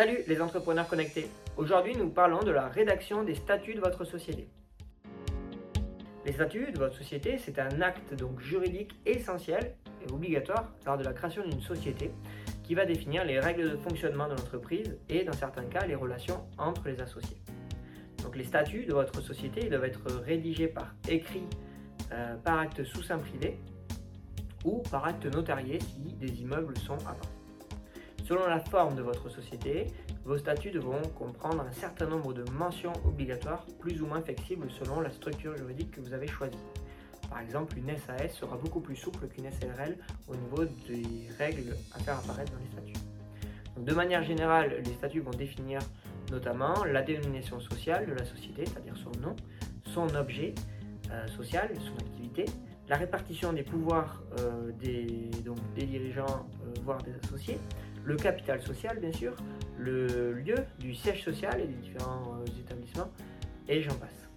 Salut les entrepreneurs connectés. Aujourd'hui, nous parlons de la rédaction des statuts de votre société. Les statuts de votre société, c'est un acte donc juridique essentiel et obligatoire lors de la création d'une société qui va définir les règles de fonctionnement de l'entreprise et dans certains cas les relations entre les associés. Donc les statuts de votre société doivent être rédigés par écrit, euh, par acte sous sein privé ou par acte notarié si des immeubles sont à part. Selon la forme de votre société, vos statuts devront comprendre un certain nombre de mentions obligatoires, plus ou moins flexibles selon la structure juridique que vous avez choisie. Par exemple, une SAS sera beaucoup plus souple qu'une SRL au niveau des règles à faire apparaître dans les statuts. de manière générale, les statuts vont définir notamment la dénomination sociale de la société, c'est-à-dire son nom, son objet euh, social, son activité, la répartition des pouvoirs euh, des, des dirigeants, euh, voire des associés, le capital social bien sûr, le lieu du siège social et des différents euh, établissements, et j'en passe.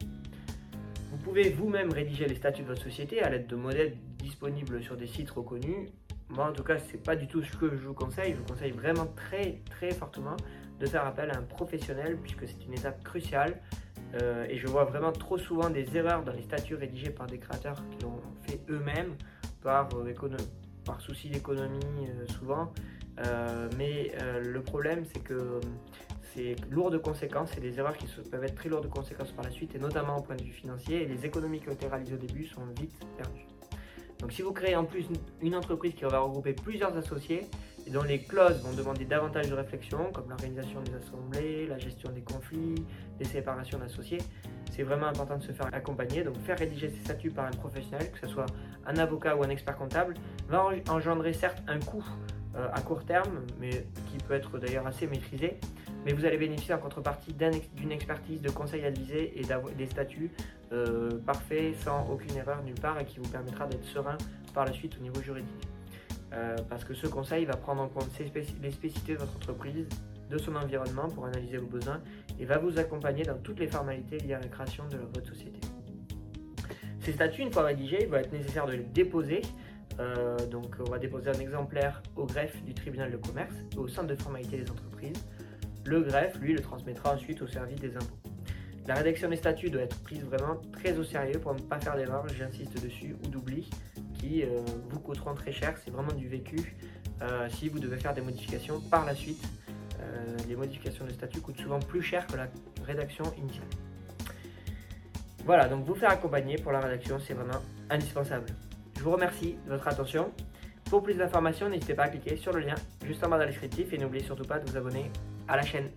Vous pouvez vous-même rédiger les statuts de votre société à l'aide de modèles disponibles sur des sites reconnus. Moi en tout cas c'est pas du tout ce que je vous conseille, je vous conseille vraiment très très fortement de faire appel à un professionnel puisque c'est une étape cruciale euh, et je vois vraiment trop souvent des erreurs dans les statuts rédigés par des créateurs qui l'ont fait eux-mêmes par, euh, souci d'économie souvent mais euh, le problème, c'est que euh, c'est lourd de conséquences et des erreurs qui peuvent être très lourdes de conséquences par la suite, et notamment au point de vue financier. Et les économies qui ont été réalisées au début sont vite perdues. Donc, si vous créez en plus une entreprise qui va regrouper plusieurs associés et dont les clauses vont demander davantage de réflexion, comme l'organisation des assemblées, la gestion des conflits, les séparations d'associés, c'est vraiment important de se faire accompagner. Donc, faire rédiger ces statuts par un professionnel, que ce soit un avocat ou un expert comptable, va engendrer certes un coût euh, à court terme, mais qui peut être d'ailleurs assez maîtrisé. Mais vous allez bénéficier en contrepartie d'une expertise de conseils advisés et des statuts euh, parfaits sans aucune erreur nulle part et qui vous permettra d'être serein par la suite au niveau juridique. Euh, parce que ce conseil va prendre en compte les spécificités de votre entreprise, de son environnement pour analyser vos besoins et va vous accompagner dans toutes les formalités liées à la création de votre société. Ces statuts, une fois rédigés, il va être nécessaire de les déposer euh, donc on va déposer un exemplaire au greffe du tribunal de commerce et au centre de formalité des entreprises. Le greffe, lui, le transmettra ensuite au service des impôts. La rédaction des statuts doit être prise vraiment très au sérieux pour ne pas faire d'erreurs, j'insiste dessus, ou d'oubli, qui euh, vous coûteront très cher. C'est vraiment du vécu euh, si vous devez faire des modifications par la suite. les modifications de statut coûtent souvent plus cher que la rédaction initiale. Voilà, donc vous faire accompagner pour la rédaction, c'est vraiment indispensable. Je vous remercie de votre attention. Pour plus d'informations, n'hésitez pas à cliquer sur le lien juste en bas dans le descriptif et n'oubliez surtout pas de vous abonner à la chaîne.